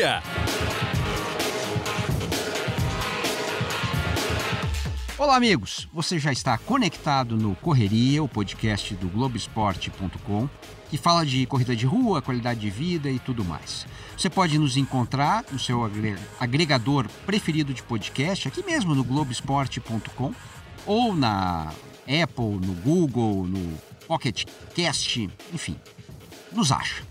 Correria. Olá, amigos! Você já está conectado no Correria, o podcast do Globoesporte.com, que fala de corrida de rua, qualidade de vida e tudo mais. Você pode nos encontrar no seu agregador preferido de podcast, aqui mesmo no Globoesporte.com, ou na Apple, no Google, no Pocket Cast, enfim, nos acha.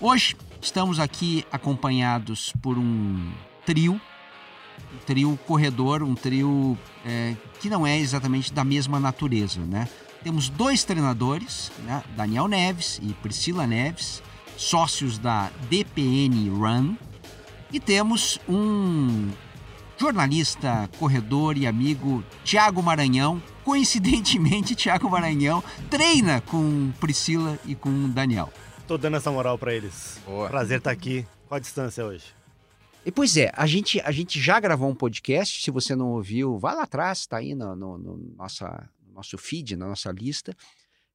Hoje estamos aqui acompanhados por um trio um trio corredor, um trio é, que não é exatamente da mesma natureza, né? Temos dois treinadores, né? Daniel Neves e Priscila Neves, sócios da DPN Run, e temos um jornalista, corredor e amigo Tiago Maranhão. Coincidentemente, Tiago Maranhão treina com Priscila e com Daniel. Tô dando essa moral para eles. Boa. Prazer estar aqui. Qual a distância hoje? E, pois é, a gente, a gente já gravou um podcast, se você não ouviu, vai lá atrás, está aí no, no, no, nossa, nosso feed, na nossa lista,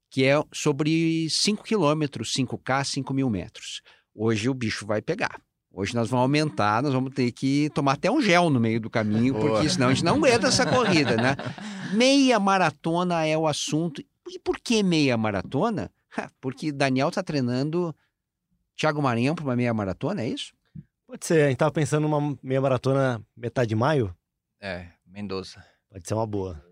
que é sobre 5 quilômetros, 5K, 5 mil metros. Hoje o bicho vai pegar. Hoje nós vamos aumentar, nós vamos ter que tomar até um gel no meio do caminho, Boa. porque senão a gente não aguenta essa corrida, né? Meia maratona é o assunto. E por que meia maratona? Porque Daniel está treinando Thiago Maranhão para uma meia maratona, é isso? Pode ser, a gente tava pensando numa meia maratona metade de maio. É, Mendoza. Pode ser uma boa.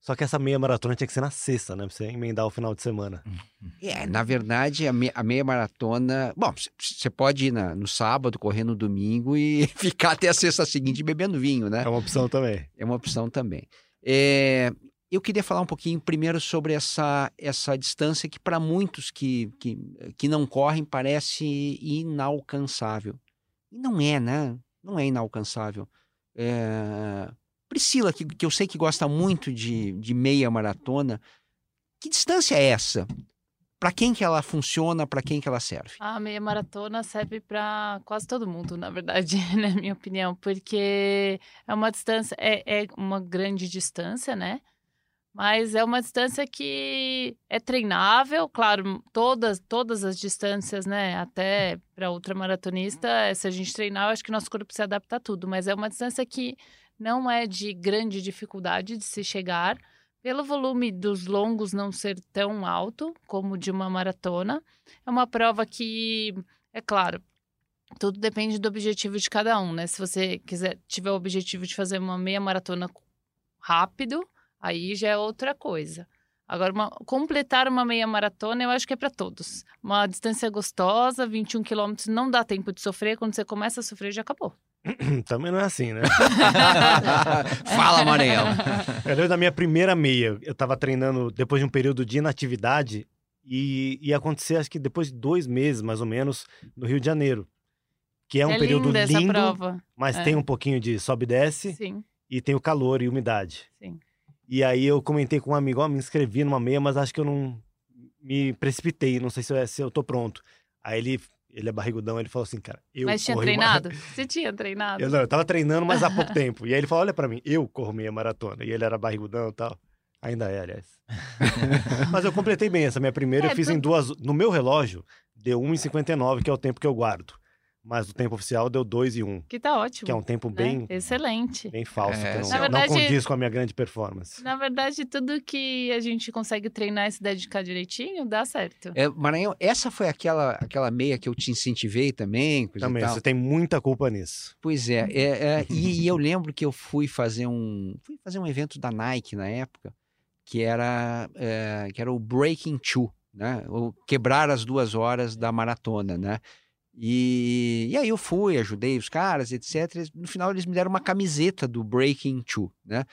Só que essa meia maratona tinha que ser na sexta, né? Pra você emendar o final de semana. É, na verdade, a, me, a meia maratona. Bom, você pode ir na, no sábado, correr no domingo e ficar até a sexta seguinte bebendo vinho, né? É uma opção também. É uma opção também. É, eu queria falar um pouquinho primeiro sobre essa, essa distância que, para muitos que, que, que não correm, parece inalcançável. E não é, né? Não é inalcançável. É... Priscila, que, que eu sei que gosta muito de, de meia maratona, que distância é essa? Para quem que ela funciona, para quem que ela serve? A meia maratona serve para quase todo mundo, na verdade, na minha opinião, porque é uma distância, é, é uma grande distância, né? Mas é uma distância que é treinável, claro, todas, todas as distâncias, né? Até para ultramaratonista, se a gente treinar, eu acho que nosso corpo se adapta a tudo. Mas é uma distância que não é de grande dificuldade de se chegar, pelo volume dos longos não ser tão alto como de uma maratona. É uma prova que, é claro, tudo depende do objetivo de cada um, né? Se você quiser tiver o objetivo de fazer uma meia maratona rápido, Aí já é outra coisa. Agora, uma, completar uma meia maratona, eu acho que é para todos. Uma distância gostosa, 21 quilômetros, não dá tempo de sofrer. Quando você começa a sofrer, já acabou. Também não é assim, né? Fala, Maranhão. Eu lembro da minha primeira meia. Eu estava treinando depois de um período de inatividade e ia acontecer, acho que depois de dois meses, mais ou menos, no Rio de Janeiro. Que é um é período lindo, prova. mas é. tem um pouquinho de sobe e desce. Sim. E tem o calor e umidade. Sim. E aí eu comentei com um amigo, ó, oh, me inscrevi numa meia, mas acho que eu não me precipitei, não sei se eu, se eu tô pronto. Aí ele, ele é barrigudão, ele falou assim, cara, eu Mas tinha treinado? Uma... Você tinha treinado? Eu, não, eu tava treinando, mas há pouco tempo. E aí ele falou, olha para mim, eu corro meia maratona. E ele era barrigudão e tal. Ainda é, aliás. mas eu completei bem essa minha primeira, é, eu fiz em duas... No meu relógio, deu 1,59, que é o tempo que eu guardo. Mas o tempo oficial deu 2 e 1. Um, que tá ótimo. Que é um tempo né? bem. Excelente. Bem falso, é, que não, verdade, não condiz com a minha grande performance. Na verdade, tudo que a gente consegue treinar e se dedicar direitinho, dá certo. É, Maranhão, essa foi aquela, aquela meia que eu te incentivei também. também, você tem muita culpa nisso. Pois é. é, é e, e, eu lembro que eu fui fazer um. Fui fazer um evento da Nike na época, que era, é, que era o Breaking Two, né? O quebrar as duas horas da maratona, né? E, e aí eu fui, ajudei os caras, etc. No final eles me deram uma camiseta do Breaking Two, né?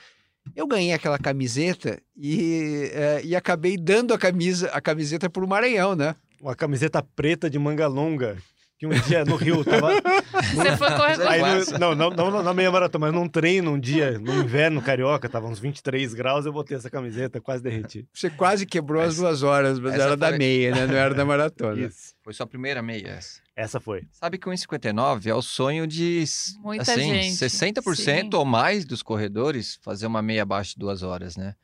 Eu ganhei aquela camiseta e, é, e acabei dando a camisa a camiseta para o Maranhão, né? Uma camiseta preta de manga longa que um dia no Rio tava. Você foi correr Aí, no, não, não, não, na meia maratona, mas num treino, um dia, no inverno carioca, tava uns 23 graus, eu botei essa camiseta, quase derreti. Você quase quebrou as duas horas, mas era foi... da meia, né? Não era da maratona. Isso. Foi sua primeira meia essa. Essa foi. Sabe que o 1,59 é o sonho de Muita assim, gente. 60% Sim. ou mais dos corredores fazer uma meia abaixo de duas horas, né?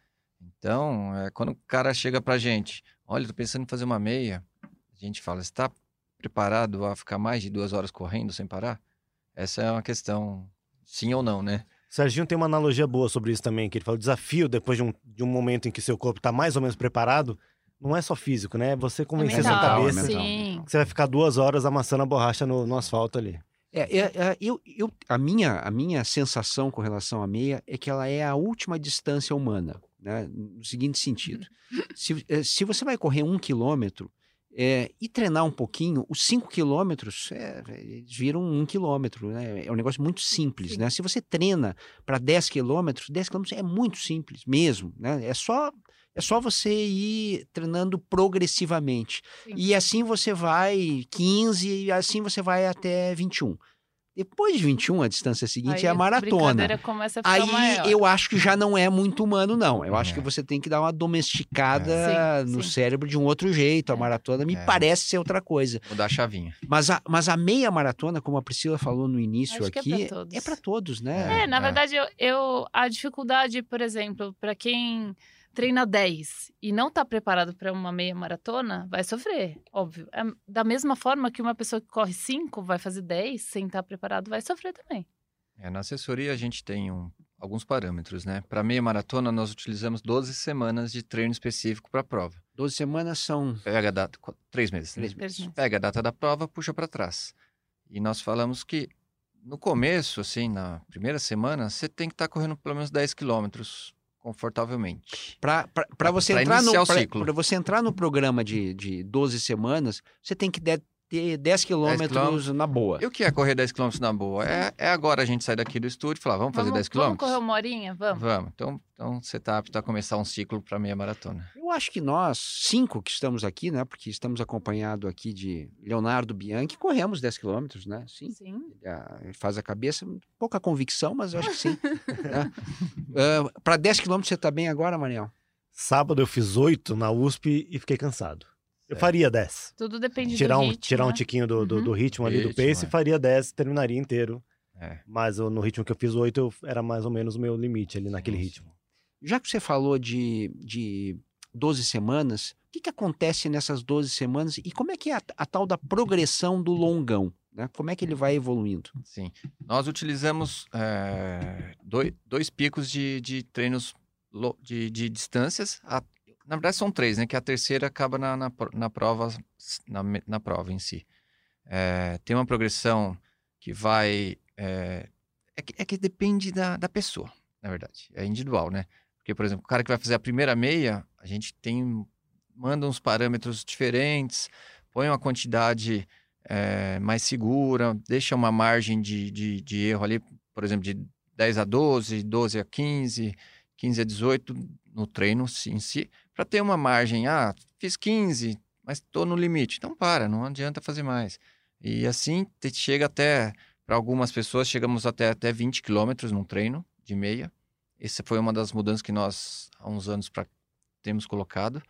Então, é, quando o cara chega pra gente, olha, tô pensando em fazer uma meia, a gente fala, você tá preparado a ficar mais de duas horas correndo sem parar? Essa é uma questão, sim ou não, né? Serginho tem uma analogia boa sobre isso também, que ele fala, o desafio depois de um, de um momento em que seu corpo está mais ou menos preparado, não é só físico, né? É você convencer é sua mental, cabeça é mental. Sim. que você vai ficar duas horas amassando a borracha no, no asfalto ali. É, é, é, eu, eu, a, minha, a minha sensação com relação à meia é que ela é a última distância humana, né? no seguinte sentido. Se, eh, se você vai correr um quilômetro é, e treinar um pouquinho, os cinco quilômetros é, viram um quilômetro. Né? É um negócio muito simples. Sim. Né? Se você treina para 10 quilômetros, 10 quilômetros é muito simples mesmo. Né? É só. É só você ir treinando progressivamente. Sim. E assim você vai 15, e assim você vai até 21. Depois de 21, a distância seguinte Aí é a maratona. a ficar Aí maior. eu acho que já não é muito humano, não. Eu acho É. que você tem que dar uma domesticada É. Sim, no sim. cérebro de um outro jeito. A É. maratona me É. parece ser outra coisa. Mudar a chavinha. Mas a, mas a meia maratona, como a Priscila falou no início Acho é aqui, todos. é para todos, né? É, na É. verdade, eu, eu- a dificuldade, por exemplo, para quem treina 10 e não está preparado para uma meia maratona, vai sofrer, óbvio. É da mesma forma que uma pessoa que corre 5 vai fazer 10 sem estar preparado, vai sofrer também. É, na assessoria a gente tem um- alguns parâmetros, né? Para meia maratona nós utilizamos 12 semanas de treino específico para a prova. 12 semanas são Pega a data, qu- três meses. né? três meses. meses. Pega a data da prova, puxa para trás. E nós falamos que no começo, assim, na primeira semana, você tem que estar correndo pelo menos 10 quilômetros confortavelmente. Para você pra entrar no pra você entrar no programa de, de 12 semanas, você tem que de- ter 10 quilômetros quilômetros. na boa. E o que é correr 10 quilômetros na boa? É, é agora a gente sair daqui do estúdio e falar, vamos fazer vamos, 10 Vamos quilômetros? correr uma horinha? Vamos. Vamos. Então, então você está apto a começar um ciclo para meia maratona. Eu acho que nós, cinco que estamos aqui, né? Porque estamos acompanhados aqui de Leonardo Bianchi, corremos 10 quilômetros, né? Sim. Sim. Ah, Ele faz a cabeça, pouca convicção, mas eu acho que sim. Para 10 quilômetros você está bem agora, Mariel? Sábado eu fiz oito na USP e fiquei cansado. Eu faria 10. Tudo depende Tirar do um, ritmo, tirar um né? tiquinho do, do, Uhum. do ritmo ali do Ritmo, pace, é. faria 10, terminaria inteiro. É. Mas eu- no ritmo que eu fiz oito, eu- era mais ou menos o meu limite ali naquele Sim, ritmo. Já que você falou de, de 12 semanas, o que, que acontece nessas 12 semanas e como é que é a, a tal da progressão do longão? Né? Como é que ele vai evoluindo? Sim. Nós utilizamos é, dois, dois picos de, de treinos de, de distâncias. A- na verdade, são três, né? Que a terceira acaba na, na, na prova, na, na prova em si. É, tem uma progressão que vai. É, é, que, é que depende da, da pessoa, na verdade. É individual, né? Porque, por exemplo, o cara que vai fazer a primeira meia, a gente tem. manda uns parâmetros diferentes, põe uma quantidade é, mais segura, deixa uma margem de, de, de erro ali, por exemplo, de 10 a 12, 12 a 15, 15 a 18 no treino em si, para ter uma margem. Ah, fiz 15, mas estou no limite. Então para, não adianta fazer mais. E assim chega até, para algumas pessoas, chegamos até, até 20 quilômetros num treino de meia. Essa foi uma das mudanças que nós, há uns anos, pra, temos colocado.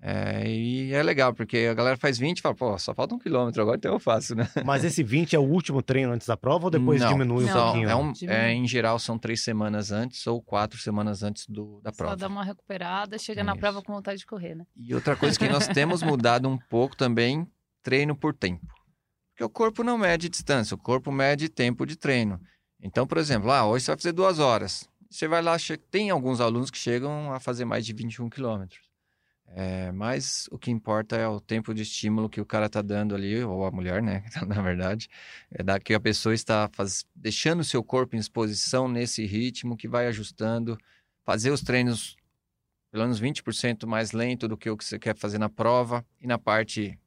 É, e é legal, porque a galera faz 20 e fala, pô, só falta um quilômetro agora, então eu faço, né? Mas esse 20 é o último treino antes da prova ou depois Não, diminui um Não, pouquinho? É um, é, em geral, são três semanas antes ou quatro semanas antes do, da Só prova. dá uma recuperada, chega na Isso. prova com vontade de correr, né? E outra coisa que nós temos mudado um pouco também, treino por tempo. Porque o corpo não mede distância, o corpo mede tempo de treino. Então, por exemplo, ah, hoje você vai fazer duas horas. Você vai lá, tem alguns alunos que chegam a fazer mais de 21 quilômetros. É, mas o que importa é o tempo de estímulo que o cara está dando ali, ou a mulher, né? Na verdade, é da que a pessoa está faz... deixando o seu corpo em exposição nesse ritmo que vai ajustando, fazer os treinos pelo menos 20% mais lento do que o que você quer fazer na prova e na parte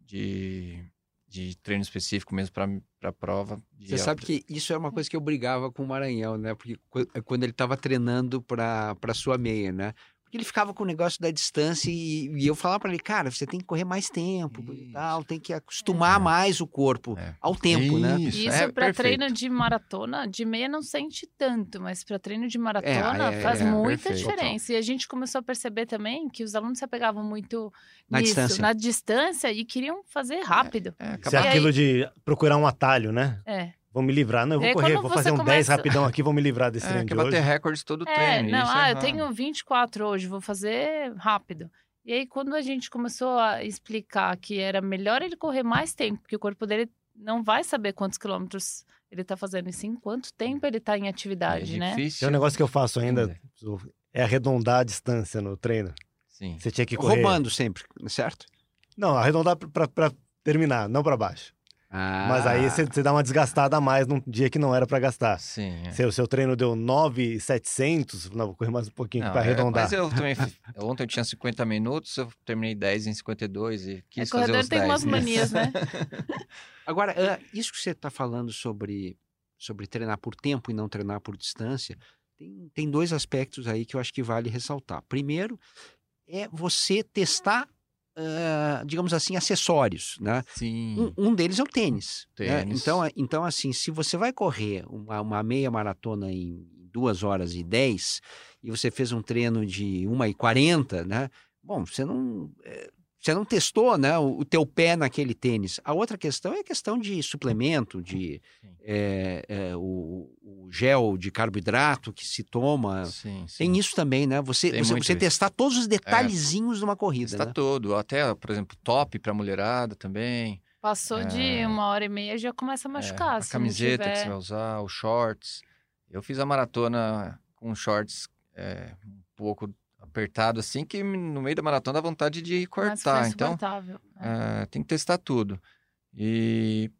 de, de treino específico mesmo para a prova. Você sabe alta- que isso é uma coisa que eu brigava com o Maranhão, né? Porque qu- quando ele estava treinando para sua meia, né? Porque ele ficava com o negócio da distância e, e eu falava para ele, cara, você tem que correr mais tempo e Isso. tal, tem que acostumar É. mais o corpo É. ao tempo, né? Isso, Isso é para treino de maratona, de meia não sente tanto, mas para treino de maratona é, faz é, muita perfeito. diferença. E a gente começou a perceber também que os alunos se apegavam muito Na nisso, distância. na distância e queriam fazer rápido. É, Isso é E aí- aquilo de procurar um atalho, né? É. Vou me livrar. Não, eu E vou aí, correr, vou fazer um 10 começa- rapidão aqui, vou me livrar desse É, treino quer de hoje. bater recordes todo É, treino. não, isso ah, é eu tenho 24 hoje, vou fazer rápido. E aí, quando a gente começou a explicar que era melhor ele correr mais tempo, porque o corpo dele não vai saber quantos quilômetros ele ele tá fazendo isso em quanto tempo ele tá em atividade, é né? difícil. Tem um negócio que eu faço ainda, entender. é arredondar a distância no treino. Sim. Você tinha que correr... Roubando sempre, certo? Não, arredondar pra, pra terminar, não pra baixo. Ah, Mas aí você, dá uma desgastada a mais num dia que não era pra gastar. Sim. é. Se o seu treino deu 9,700, não, vou correr mais um pouquinho Não, pra é, arredondar. mas eu também. Ontem eu tinha 50 minutos, eu terminei 10 em 52 e quis É, fazer corredor os tem 10. umas manias, né? Agora, isso que você está falando sobre, sobre treinar por tempo e não treinar por distância, tem, tem dois aspectos aí que eu acho que vale ressaltar. Primeiro, é você testar, ah, digamos assim, acessórios, né? Sim. Um, um deles é o tênis. né? Tênis. Então, é- então, assim, se você vai correr uma, uma meia maratona em duas horas e 10 e você fez um treino de 1 e 40, né? Bom, você não. eh, Você não testou né, o, o teu pé naquele tênis. A outra questão é a questão de suplemento, de eh, eh, o, o gel de carboidrato que se toma. Sim, sim. Tem isso também, né? Você, Tem você, você isso. testar todos os detalhezinhos de uma corrida. Está né? todo. Até, por exemplo, top pra mulherada também. Passou de É. uma hora e meia já começa a machucar. É, a se não camiseta que tiver- você vai usar, os shorts. Eu fiz a maratona com shorts é, um pouco apertado assim, que no meio da maratona dá vontade de cortar. Então. É. é, tem que testar tudo. E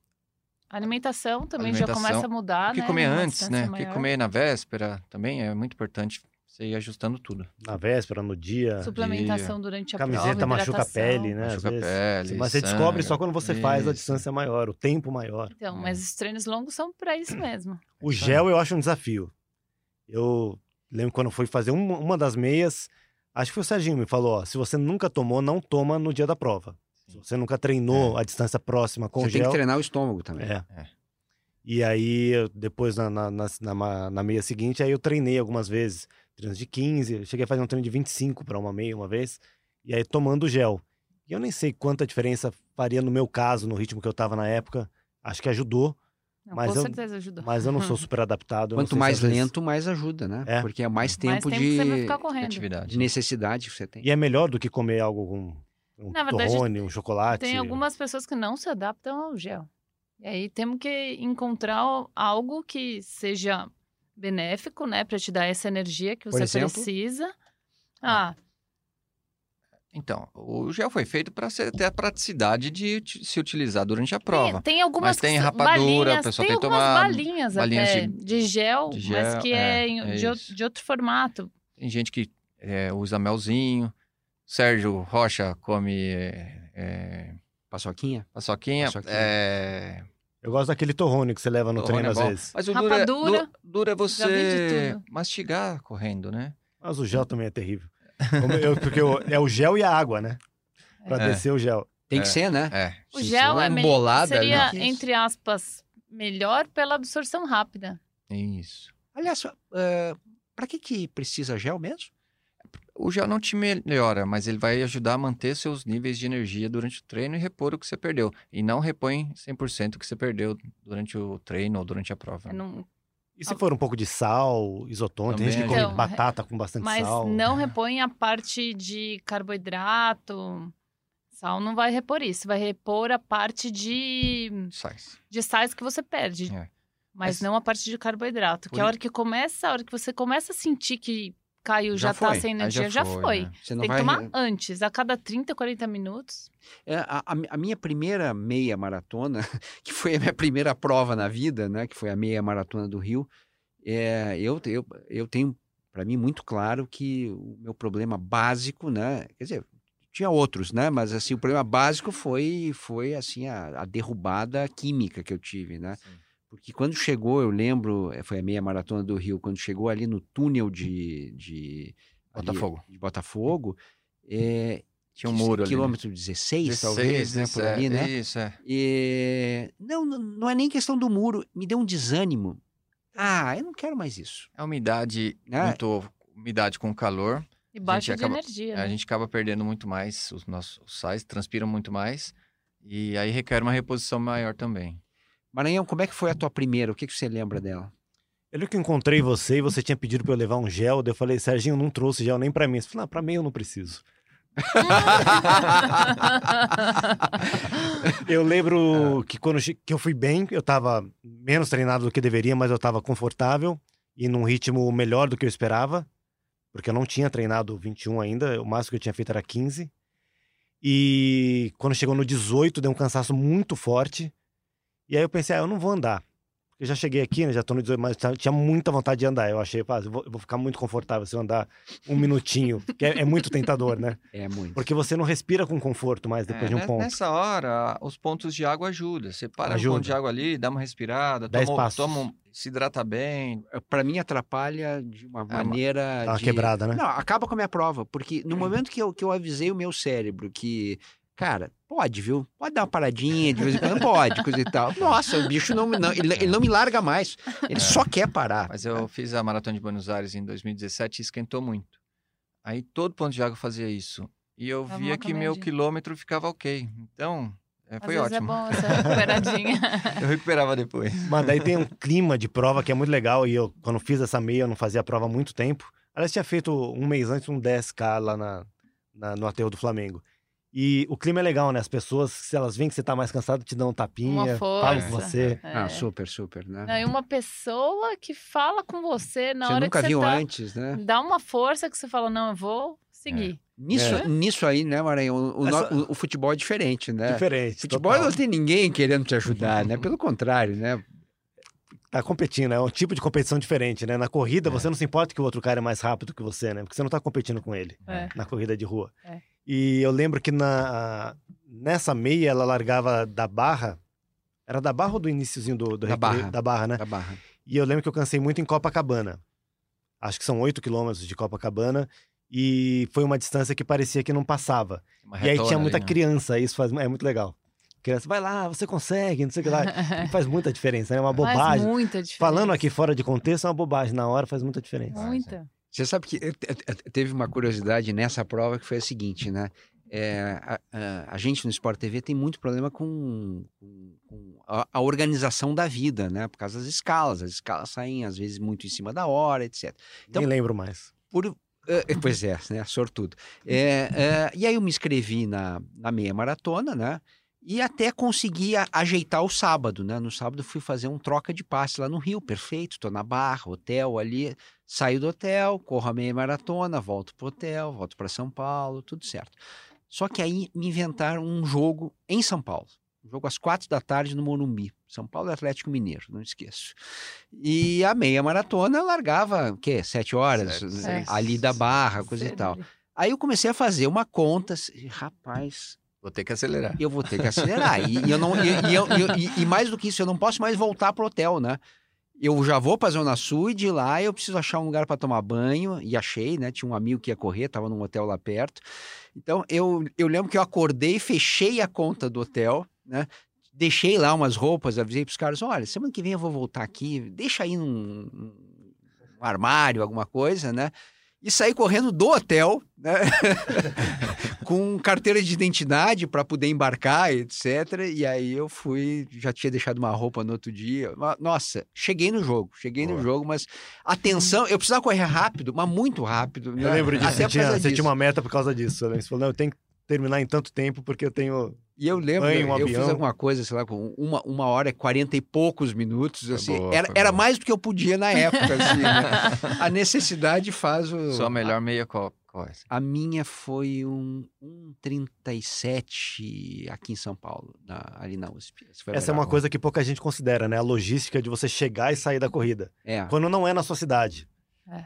A alimentação também já Alimentação. começa a mudar, o que né? comer antes, né? O que maior. comer na véspera também é muito importante você ir ajustando tudo. Na véspera, no dia. Suplementação durante a Camiseta prova, machuca a pele, né? Machuca a pele, Mas você descobre só quando você faz a Isso. distância maior, o tempo maior. Então, É. mas os treinos longos são pra isso mesmo. O Isso gel eu acho um desafio. Eu lembro quando fui fazer uma das meias, acho que foi o Serginho me falou, ó, se você nunca tomou, não toma no dia da prova. Se você nunca treinou a distância próxima com Você o tem gel... que treinar o estômago também. É. É. E aí, depois na, na, na, na meia seguinte, aí eu treinei algumas vezes. Treinos de 15, eu cheguei a fazer um treino de 25 para uma meia uma vez. E aí tomando gel. E eu nem sei quanta diferença faria no meu caso, no ritmo que eu tava na época. Acho que ajudou, Não, Mas com eu- certeza ajuda. mas eu não sou super adaptado. Quanto mais às vezes- lento, mais ajuda, né? É. Porque é mais Mais tempo, tempo você vai de, ficar correndo. Atividade. de necessidade que você tem. E é melhor do que comer algo com um Na verdade, torrone, um chocolate. Tem algumas pessoas que não se adaptam ao gel. E aí temos que encontrar algo que seja benéfico, né, Pra te dar essa energia que Por você exemplo? precisa. Ah, Então, o gel foi feito para ter a praticidade de se utilizar durante a prova. tem, tem algumas Mas tem rapadura, o balinhas, pessoal tem tem tomar balinhas, balinhas até, de- de, gel, de mas gel, que é, é, é de, ou- isso. de outro formato. Tem gente que é, usa melzinho. Sérgio Rocha come é, é, Paçoquinha? paçoquinha. Paçoquinha. É, Eu gosto daquele torrone que você leva no torrone treino é às vezes. Mas o é, Rapadura, du- duro é já vi de você mastigar correndo, né? Mas o gel também é terrível. Como eu- porque eu- é o gel e a água, né? Pra É. descer o gel. Tem que É. ser, né? É. O Se gel é me- embolada, seria, não. entre aspas, melhor pela absorção rápida. Isso. Aliás, uh, para que, que precisa gel mesmo? O gel não te melhora, mas ele vai ajudar a manter seus níveis de energia durante o treino e repor o que você perdeu. E não repõe 100% o que você perdeu durante o treino ou durante a prova. É não- E se for um pouco de sal, isotônico, tem gente que come ajuda. batata com bastante mas sal. não repõe a parte de carboidrato. Sal não vai repor isso, vai repor a parte de, Sais. de sais que você perde. É. Mas Mas- não a parte de carboidrato. Que Por a hora que começa, a hora que você começa a sentir que caiu, já, Já tá foi, sem Aí energia, já foi. né? Você não Tem que vai. tomar antes, a cada 30, 40 minutos. É, a, a- a minha primeira meia maratona, que foi a minha primeira prova na vida, né? Que foi a meia maratona do Rio, é, eu, eu, eu tenho para mim muito claro que o meu problema básico, né? Quer dizer, tinha outros, né? Mas assim, o problema básico foi, foi assim, a, a derrubada química que eu tive, né? Sim. Porque quando chegou, eu lembro, eh, foi a meia maratona do Rio, quando chegou ali no túnel de, de ali- Botafogo. de Botafogo, é, Tinha um muro ali. né? quilômetro 16, talvez, né, por 17, ali, né? Isso, é. E, não, não é nem questão do muro, me deu um desânimo. Ah, eu não quero mais isso. É umidade, Né? muito umidade com calor. E baixa de acaba- energia. A né? gente acaba perdendo muito mais, os nossos os sais transpiram muito mais. E aí requer uma reposição maior também. Maranhão, como é que foi a tua primeira? O que, que você lembra dela? Eu lembro que eu encontrei você e você tinha pedido pra eu levar um gel. daí Eu falei, Serginho, não trouxe gel nem pra mim. Você falou, não, pra mim eu não preciso. eu lembro que quando que eu fui bem, eu tava menos treinado do que deveria, mas eu tava confortável e num ritmo melhor do que eu esperava, porque eu não tinha treinado 21 ainda, o máximo que eu tinha feito era 15. E quando chegou no 18, deu um cansaço muito forte. E aí eu pensei, ah, eu não vou andar. Eu já cheguei aqui, né, já tô no 18, mas tinha muita vontade de andar. Eu achei, pá, eu vou, eu vou ficar muito confortável se eu andar um minutinho, que é, é, muito tentador, né? É muito. Porque você não respira com conforto mais depois é, de um ponto. Nessa hora, os pontos de água ajudam. Você para Ajuda. um ponto de água ali, dá uma respirada, dá toma, toma, se hidrata bem. É, Para mim, atrapalha de uma é, maneira. Dá uma de... quebrada, né? Não, acaba com a minha prova. Porque no momento que eu, que eu avisei o meu cérebro que Cara, pode, viu? Pode dar uma paradinha de vez em quando, pode, coisa e tal. Nossa, o bicho não, não ele, ele, não me larga mais. Ele é. só quer parar. Mas eu fiz a Maratona de Buenos Aires em 2017 e esquentou muito. Aí todo ponto de água fazia isso. E eu é via que meu quilômetro ficava ok. Então, é, foi Às ótimo. é bom essa recuperadinha. eu recuperava depois. Mas daí tem um clima de prova que é muito legal. E eu, quando fiz essa meia, eu não fazia a prova há muito tempo. Aliás, tinha feito um mês antes um 10K lá na, na no aterro do Flamengo. E o clima é legal, né? As pessoas, se elas veem que você tá mais cansado, te dão um tapinha, falam com você. É. Ah, super, super, né? Não, e uma pessoa que fala com você na você hora nunca que você viu tá, antes, né? Dá uma força que você fala, não, eu vou seguir. É. Nisso, é. nisso aí, né, Maranhão, o, Essa... o, o, futebol é diferente, né? Diferente. Futebol total. não tem ninguém querendo te ajudar, né? Pelo contrário, né? Tá competindo, é um tipo de competição diferente, né? Na corrida, é. você não se importa que o outro cara é mais rápido que você, né? Porque você não tá competindo com ele é. na corrida de rua. É. E eu lembro que na, nessa meia ela largava da barra. Era da barra ou do iníciozinho do, do da, barra. da barra, né? Da barra. E eu lembro que eu cansei muito em Copacabana. Acho que são 8 quilômetros de Copacabana. E foi uma distância que parecia que não passava. e aí tinha muita ali, né? criança, isso faz, é muito legal. Criança, vai lá, você consegue, não sei o que lá. E faz muita diferença, é né? uma bobagem. Faz muita diferença. Falando aqui fora de contexto, é uma bobagem. Na hora faz muita diferença. Muita. Você sabe que teve uma curiosidade nessa prova que foi a seguinte, né? É, a, a, a, gente no Sport TV tem muito problema com, com, com a, a, organização da vida, né? Por causa das escalas. As escalas saem, às vezes, muito em cima da hora, etc. Então, Nem lembro mais. Por, pois é, né? Sortudo. É, e aí eu me inscrevi na, na meia maratona, né? E até consegui ajeitar o sábado, né? No sábado fui fazer um troca de passe lá no Rio, perfeito, tô na barra, hotel ali, saio do hotel, corro a meia maratona, volto pro hotel, volto para São Paulo, tudo certo. Só que aí me inventaram um jogo em São Paulo. Um jogo às quatro da tarde no Morumbi. São Paulo Atlético Mineiro, não esqueço. E a meia maratona largava, o quê? Sete horas? Sete, ali da barra, coisa e tal. Aí eu comecei a fazer uma conta, rapaz, Vou ter que acelerar. Eu vou ter que acelerar. e, e, eu não, e, e, e, mais do que isso, eu não posso mais voltar pro hotel, né? Eu já vou pra Zona Sul e de lá eu preciso achar um lugar para tomar banho. E achei, né? Tinha um amigo que ia correr, tava num hotel lá perto. Então eu, eu lembro que eu acordei, fechei a conta do hotel, né? Deixei lá umas roupas, avisei pros caras: olha, semana que vem eu vou voltar aqui, deixa aí num, num armário, alguma coisa, né? e saí correndo do hotel, né? com carteira de identidade para poder embarcar, etc. E aí eu fui, já tinha deixado uma roupa no outro dia. Nossa, cheguei no jogo, cheguei Boa. no jogo, mas atenção, eu precisava correr rápido, mas muito rápido. Né? Eu lembro disso, você tinha, você tinha, uma meta por causa disso. Né? Você falou, não, eu tenho que terminar em tanto tempo porque eu tenho e eu lembro, um eu fiz alguma coisa, sei lá, com uma, uma hora e quarenta e poucos minutos, assim, boa, era, era mais do que eu podia na época, assim, né? A necessidade faz o... Sua melhor meia qual, qual é? A minha foi um, um 37 aqui em São Paulo, na, ali na USP. Essa legal. é uma coisa que pouca gente considera, né? A logística de você chegar e sair da corrida. É. Quando não é na sua cidade. É.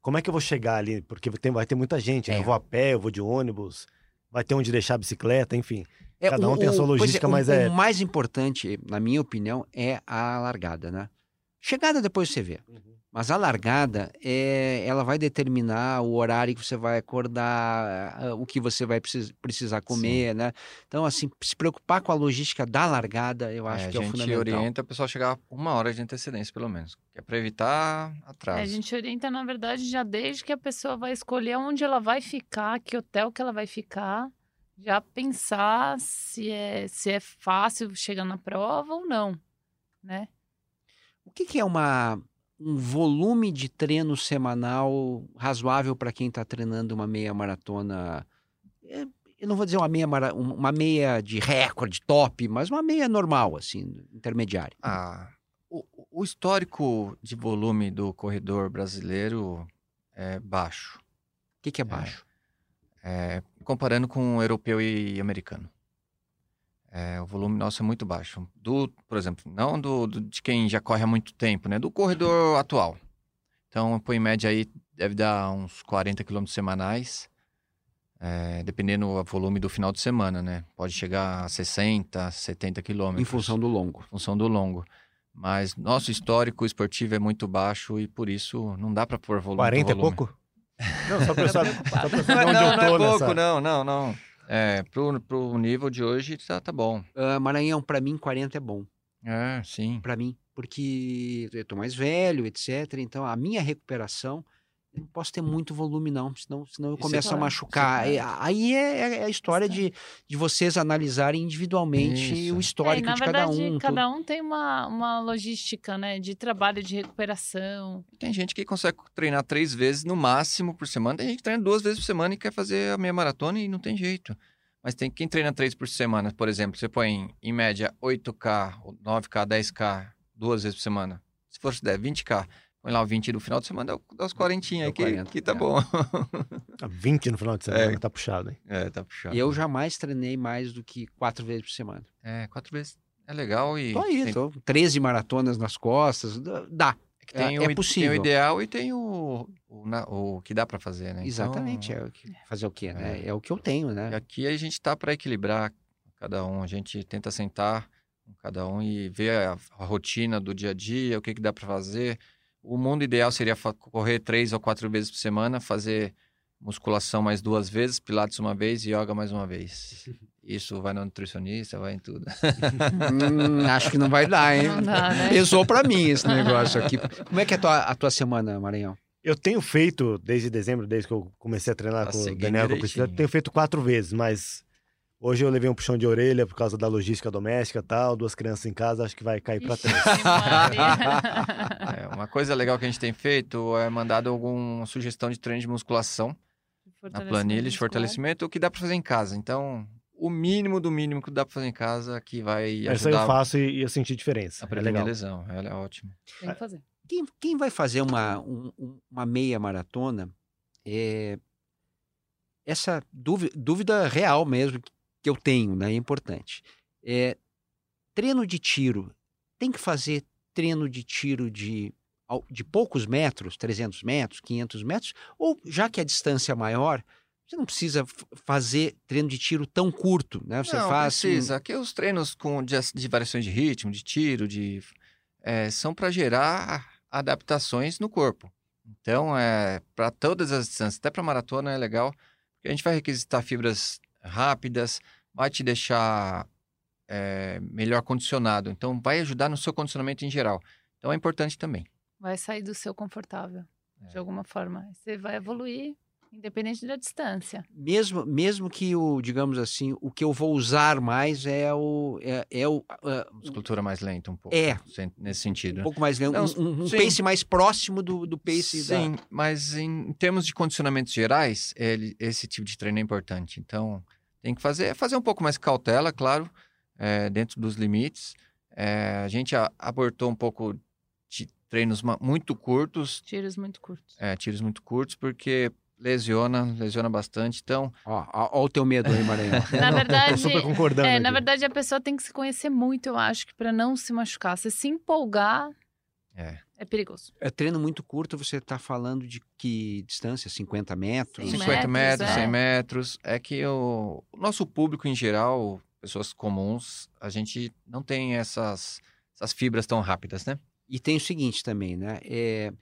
Como é que eu vou chegar ali? Porque tem, vai ter muita gente, né? Eu vou a pé, eu vou de ônibus, vai ter onde deixar a bicicleta, enfim. É, Cada um o, tem a sua logística, é, mas o, é. O mais importante, na minha opinião, é a largada, né? Chegada depois você vê. Uhum. Mas a largada, é, ela vai determinar o horário que você vai acordar, o que você vai precis, precisar comer, Sim. né? Então, assim, se preocupar com a logística da largada, eu acho é, que é o fundamental. A gente orienta o pessoal a chegar uma hora de antecedência, pelo menos. Que é para evitar atraso. É, a gente orienta, na verdade, já desde que a pessoa vai escolher onde ela vai ficar, que hotel que ela vai ficar já pensar se é, se é fácil chegar na prova ou não, né? O que, que é uma, um volume de treino semanal razoável para quem está treinando uma meia maratona? É, eu não vou dizer uma meia, mara- um- uma meia de recorde top, mas uma meia normal, assim, intermediária. Ah, o, o histórico de volume do corredor brasileiro é baixo, O que, que é baixo? é, comparando com o europeu e americano. É, o volume nosso é muito baixo. Do, por exemplo, não do, do- de quem já corre há muito tempo, né? Do corredor atual. Então, põe em média aí, deve dar uns 40 quilômetros semanais, é, dependendo do volume do final de semana, né? Pode chegar a 60, 70 quilômetros. Em função do longo. em função do longo. Mas nosso histórico esportivo é muito baixo e por isso não dá para pôr volume. 40 é volume. pouco? Não, só pra eu saber, só pra saber é- onde não, eu não é tô pouco, nessa... não, não, não. É, pro, pro nível de hoje tá, tá bom. Ah, Maranhão, para mim, 40 é bom. É, sim. Para mim, porque eu tô mais velho, etc. Então, a minha recuperação, não posso ter muito volume, não, senão, senão eu é começo a claro, machucar. é E Aí é, é a história de, de vocês analisarem individualmente Isso. o É, histórico na de verdade, cada um. cada um tem uma, uma logística, né? De trabalho, de recuperação. Tem gente que consegue treinar três vezes no máximo por semana. Tem gente que treina duas vezes por semana e quer fazer a meia maratona e não tem jeito. Mas tem quem treina três por semana, por exemplo, você põe em média 8K, 9K, 10K, duas vezes por semana. Se for der 20K, põe lá o 20 do final de semana, dá os 40 aí, que, 40, que tá é. bom. 20 no final de semana, É. tá puxado, hein? É, tá puxado. E eu jamais treinei mais do que quatro vezes por semana. É, quatro vezes é legal e Tô aí, tem, tô 13 maratonas nas costas, dá- é que tem é- o, é i- tem possível. o ideal e tem o, o, na- o que dá pra fazer, né? Exatamente, Então, é o que, fazer o quê, né? é. É o que eu tenho, E né? aqui a gente tá para equilibrar cada um, a gente tenta sentar com cada um e ver a, a rotina do dia a dia, o que que dá para fazer. O mundo ideal seria correr três ou quatro vezes por semana, fazer musculação mais duas vezes, pilates uma vez e yoga mais uma vez. Isso vai no nutricionista, vai em tudo. Hum, acho que não vai dar, hein? Não dá, né? Pesou pra mim esse negócio aqui. Como é que é a tua, a tua semana, Maranhão? Eu tenho feito, desde dezembro, desde que eu comecei a treinar Tá com o Daniel, com o Priscila, tenho feito quatro vezes, mas hoje eu levei um puxão de orelha por causa da logística doméstica e tal, duas crianças em casa, acho que vai cair pra trás. É, uma coisa legal que a gente tem feito é mandado alguma sugestão de treino de musculação na planilha de fortalecimento, o que dá para fazer em casa. Então, o mínimo do mínimo que dá para fazer em casa que vai Isso aí eu ajudar faço e, e eu senti diferença. a É legal. lesão. Ela é ótima. Tem que fazer. Quem, quem vai fazer uma, um- um- uma meia maratona, é, essa dúvida, dúvida real mesmo que eu tenho, né? É importante. É, treino de tiro, tem que fazer treino de tiro de, de poucos metros, 300 metros, 500 metros, ou já que a distância é maior, você não precisa fazer treino de tiro tão curto, né? Você Não, faz um- precisa. Aqui os treinos com de, de variações de ritmo, de tiro, de é, são para gerar adaptações no corpo. Então, é para todas as distâncias, até para maratona é legal, porque a gente vai requisitar fibras rápidas, vai te deixar é, melhor condicionado. Então, vai ajudar no seu condicionamento em geral. Então, é importante também. Vai sair do seu confortável, É. de alguma forma. Você vai evoluir, independente da distância. mesmo mesmo que o digamos assim o que eu vou usar mais é o é, é o ah, Musculatura mais lenta um pouco. É. Nesse sentido. um né? pouco mais lento Não, um, um- pace mais próximo do, do pace da- Sim, mas em termos de condicionamentos gerais, ele- esse tipo de treino é importante. Então, tem que fazer, fazer um pouco mais cautela, claro, é, dentro dos limites. É, a gente a- abortou um pouco de treinos muito curtos, Tiros muito curtos. é, tiros muito curtos, porque lesiona, lesiona bastante. Então, ó, ó, ó o teu medo aí Maranhão Na Tô verdade, super concordando. é, na aqui. verdade, a pessoa tem que se conhecer muito, eu acho, que para não se machucar. Se se empolgar, é, é perigoso. é treino muito curto você está falando de que distância 50 metros 100 50 metros, metros, 100 é. metros. É que o, o nosso público em geral, pessoas comuns, a gente não tem essas, essas fibras tão rápidas, né? e tem o seguinte também né é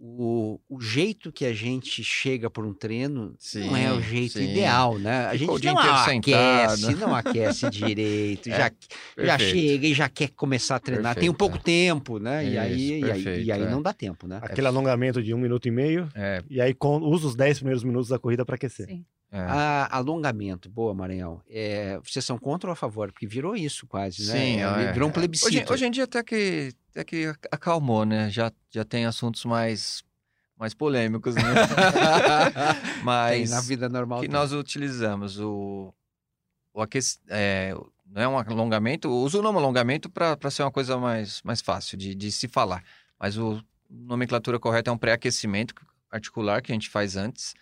o, o jeito que a gente chega por um treino não é o Sim, jeito sim. ideal, né? A Ficou gente não inteiro aquece, sentado. não aquece direito, É, já, já Perfeito. chega e já quer começar a treinar. Tem um Perfeito, pouco é. tempo, né? e, aí, Isso, e aí, e perfeito, aí é. não dá tempo, né? Aquele alongamento de um minuto e meio, É, e aí com, usa os 10 primeiros minutos da corrida para aquecer. Sim. É. Ah, alongamento, boa, Maranhão. É, vocês são contra ou a favor? Porque virou isso quase, né? Sim, é. Virou um plebiscito. Hoje, hoje em dia até que, até que acalmou, né? Já, já tem assuntos mais, mais polêmicos, né? Tem, Mas na vida normal. que tem. nós utilizamos o o aquec... é, não é um alongamento, uso o nome alongamento para ser uma coisa mais, mais fácil de, de se falar. Mas o nomenclatura correta é um pré-aquecimento articular que a gente faz antes.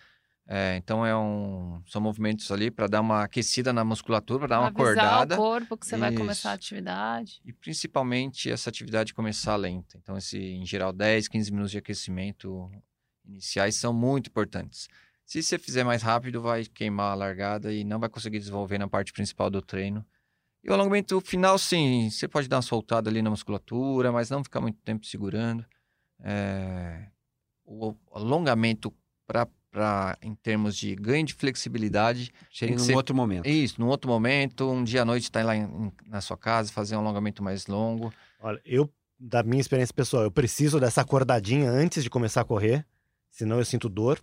É, então é um, são movimentos ali para dar uma aquecida na musculatura, para dar uma acordada. o corpo que você Isso. vai começar a atividade. E principalmente essa atividade começar lenta. Então, esse, em geral, 10, 15 minutos de aquecimento iniciais são muito importantes. Se você fizer mais rápido, vai queimar a largada e não vai conseguir desenvolver na parte principal do treino. E o alongamento final, sim, você pode dar uma soltada ali na musculatura, mas não ficar muito tempo segurando. É... O alongamento para para em termos de ganho de flexibilidade. Seria num ser... outro momento. Isso, num outro momento, um dia à noite estar tá lá em, na sua casa, fazer um alongamento mais longo. Olha, eu, da minha experiência pessoal, eu preciso dessa acordadinha antes de começar a correr, senão eu sinto dor,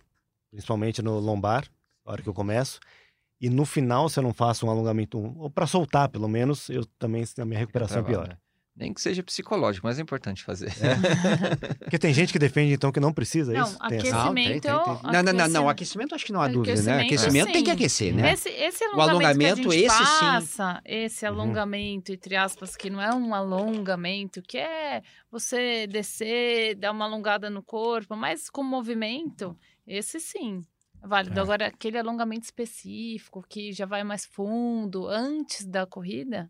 principalmente no lombar, na hora que eu começo. E no final, se eu não faço um alongamento, ou para soltar pelo menos, eu também a minha recuperação é pior. Né? Nem que seja psicológico, mas é importante fazer. É. Porque tem gente que defende, então, que não precisa, é não, isso? Aquecimento, não, tem, tem, tem. não, não, não, não, aquecimento acho que não há dúvida, né? Aquecimento tem que aquecer, né? Esse, esse alongamento, o alongamento esse passa, sim. esse uhum. alongamento, entre aspas, que não é um alongamento, que é você descer, dar uma alongada no corpo, mas com movimento, esse sim. Válido. É. Agora, aquele alongamento específico, que já vai mais fundo, antes da corrida,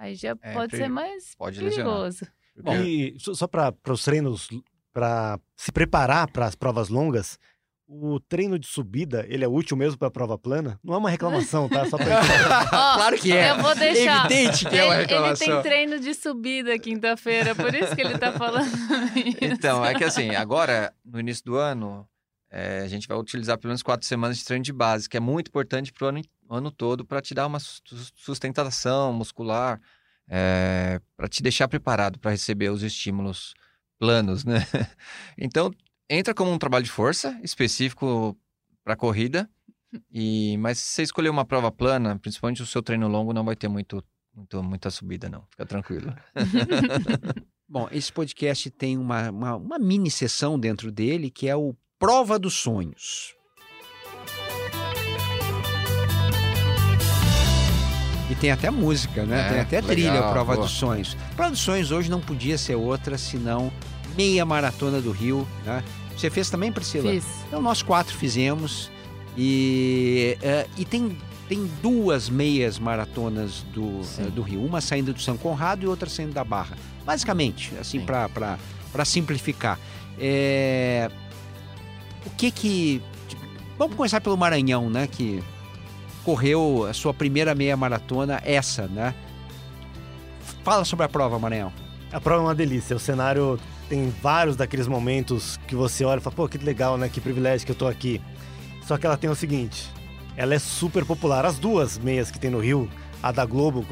Aí já é, pode ser mais pode perigoso. Bom, e só para os treinos, para se preparar para as provas longas, o treino de subida, ele é útil mesmo para a prova plana? Não é uma reclamação, tá? Só pra... oh, claro que é. Eu vou deixar. Evidente que é uma reclamação. Ele, ele tem treino de subida quinta-feira, por isso que ele está falando isso. Então, é que assim, agora, no início do ano, é, a gente vai utilizar pelo menos quatro semanas de treino de base, que é muito importante para o ano, ano todo para te dar uma sustentação muscular, é, para te deixar preparado para receber os estímulos planos, né? Então, entra como um trabalho de força específico para corrida, e mas se você escolher uma prova plana, principalmente o seu treino longo, não vai ter muito, muito muita subida, não. Fica tranquilo. Bom, esse podcast tem uma, uma, uma mini sessão dentro dele que é o Prova dos Sonhos. E tem até música, né? É, tem até trilha, legal, Prova boa. dos Sonhos. Prova dos Sonhos hoje não podia ser outra senão meia maratona do Rio, né? Você fez também, Priscila? Fiz. Então nós quatro fizemos e, uh, e tem, tem duas meias maratonas do, uh, do Rio. Uma saindo do São Conrado e outra saindo da Barra. Basicamente, assim, para simplificar. É, o que que. Vamos começar pelo Maranhão, né? Que correu a sua primeira meia maratona, essa, né? Fala sobre a prova, Maranhão. A prova é uma delícia. O cenário tem vários daqueles momentos que você olha e fala, pô, que legal, né? Que privilégio que eu tô aqui. Só que ela tem o seguinte: ela é super popular. As duas meias que tem no Rio, a da Globo,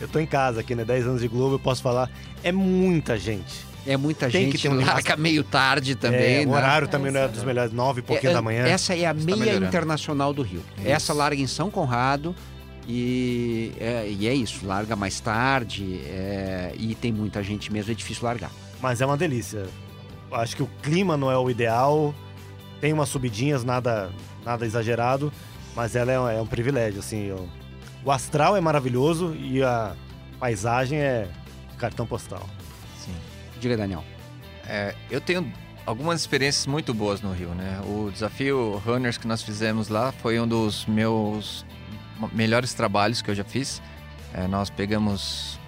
eu tô em casa aqui, né? 10 anos de Globo, eu posso falar, é muita gente. É muita Tem gente que ter um larga meio tarde também. É, né? O horário também não é dos melhores, nove e pouquinho é, da manhã. Essa é a Está meia melhorando. internacional do Rio. Isso. Essa larga em São Conrado e é, e é isso, larga mais tarde é, e tem muita gente mesmo, é difícil largar. Mas é uma delícia. Acho que o clima não é o ideal, tem umas subidinhas, nada, nada exagerado, mas ela é, é um privilégio, assim. o astral é maravilhoso e a paisagem é cartão postal. Diga, Daniel. É, eu tenho algumas experiências muito boas no Rio, né? O desafio Runners que nós fizemos lá foi um dos meus melhores trabalhos que eu já fiz. É, nós pegamos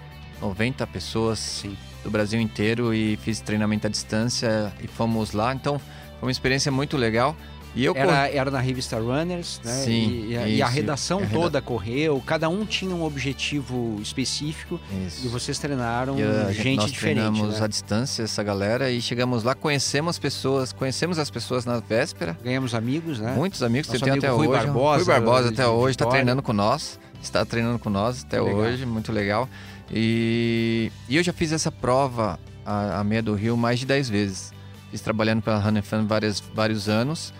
90 pessoas Sim. do Brasil inteiro e fiz treinamento à distância e fomos lá. Então, foi uma experiência muito legal. E eu era, era na revista Runners, né? Sim, e, e, e a redação a toda correu, cada um tinha um objetivo específico isso. e vocês treinaram e a, gente nós diferente. Nós treinamos né? à distância essa galera e chegamos lá, conhecemos pessoas, conhecemos as pessoas na véspera. Ganhamos amigos, né? Muitos amigos você tem até Rui hoje. Barbosa, Rui Barbosa até hoje está treinando com nós, está treinando com nós até legal. hoje, muito legal. E, e eu já fiz essa prova a, a meia do Rio mais de 10 vezes. Fiz trabalhando pela Running Fan vários, vários anos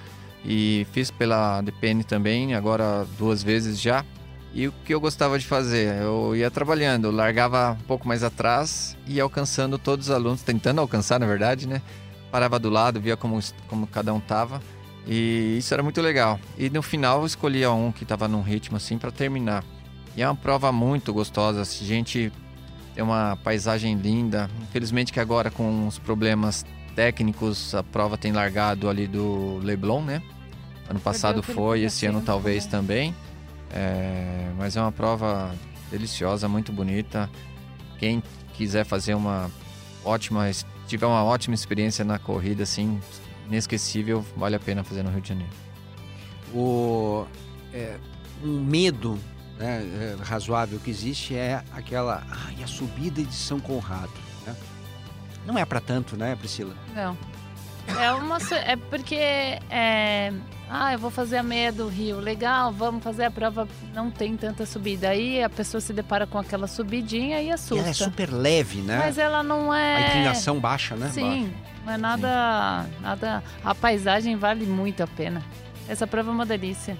e fiz pela DPN também, agora duas vezes já. E o que eu gostava de fazer? Eu ia trabalhando, largava um pouco mais atrás e alcançando todos os alunos, tentando alcançar, na verdade, né? Parava do lado, via como, como cada um tava. E isso era muito legal. E no final eu escolhia um que estava num ritmo assim para terminar. E é uma prova muito gostosa. A gente tem uma paisagem linda. Infelizmente que agora com os problemas técnicos a prova tem largado ali do Leblon, né? Ano passado foi, esse ano talvez também. É, mas é uma prova deliciosa, muito bonita. Quem quiser fazer uma ótima, tiver uma ótima experiência na corrida, assim, inesquecível, vale a pena fazer no Rio de Janeiro. O é, um medo né, é, razoável que existe é aquela, ai, a subida de São Conrado. Né? Não é para tanto, né, Priscila? Não. É uma, é porque é, ah, eu vou fazer a meia do Rio. Legal, vamos fazer a prova. Não tem tanta subida. Aí a pessoa se depara com aquela subidinha e assusta. E ela é super leve, né? Mas ela não é. A inclinação baixa, né? Sim, baixa. não é nada, Sim. nada. A paisagem vale muito a pena. Essa prova é uma delícia.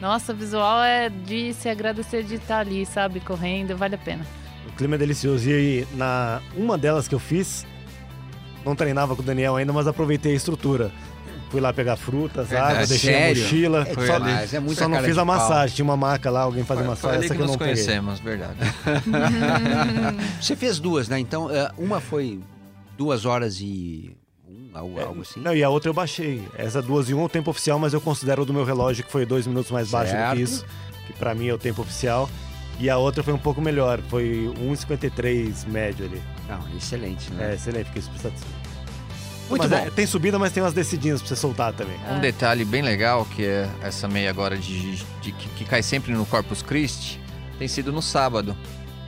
Nossa, o visual é de se agradecer de estar ali, sabe? Correndo, vale a pena. O clima é delicioso. E na uma delas que eu fiz, não treinava com o Daniel ainda, mas aproveitei a estrutura. Fui lá pegar frutas, é, água, é, deixei sério? a mochila. É, só, ali. é só não fiz a massagem. Tinha uma maca lá, alguém fazia massagem. Foi essa que, que nós não conhecemos, peguei. verdade. Você fez duas, né? Então, é, uma foi duas horas e algo, é, algo assim? Não, e a outra eu baixei. Essa duas e um é o tempo oficial, mas eu considero do meu relógio que foi dois minutos mais baixo certo. do que isso. Que pra mim é o tempo oficial. E a outra foi um pouco melhor, foi 1,53 médio ali. Não, excelente, né? É, excelente, fiquei super satisfeito. Muito mas bom. É, tem subida, mas tem umas descidinhas pra você soltar também. Um detalhe bem legal, que é essa meia agora de, de, de que, que, cai sempre no Corpus Christi, tem sido no sábado.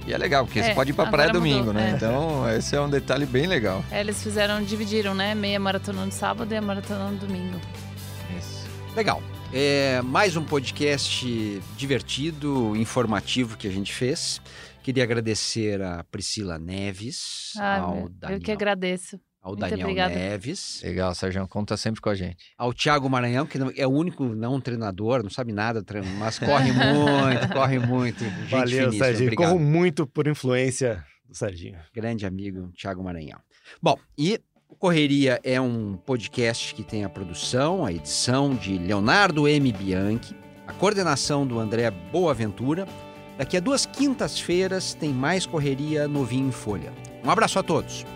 E é legal, porque é, você pode ir pra praia domingo, né? É. Então, esse é um detalhe bem legal. É, eles fizeram, dividiram, né? Meia maratona no sábado e a maratona no domingo. Isso. Legal. É mais um podcast divertido, informativo que a gente fez. Queria agradecer a Priscila Neves, ah, ao Daniel. Eu que agradeço ao Muito Daniel obrigada. Neves. Legal, Sérgio, conta sempre com a gente. Ao Thiago Maranhão, que é o único não treinador, não sabe nada, mas corre muito, corre muito. Gente Valeu, Sérgio. Corro muito por influência do Serginho. Grande amigo, Thiago Maranhão. Bom, e Correria é um podcast que tem a produção, a edição de Leonardo M. Bianchi, a coordenação do André Boaventura. Daqui a duas quintas-feiras tem mais Correria novinho em folha. Um abraço a todos.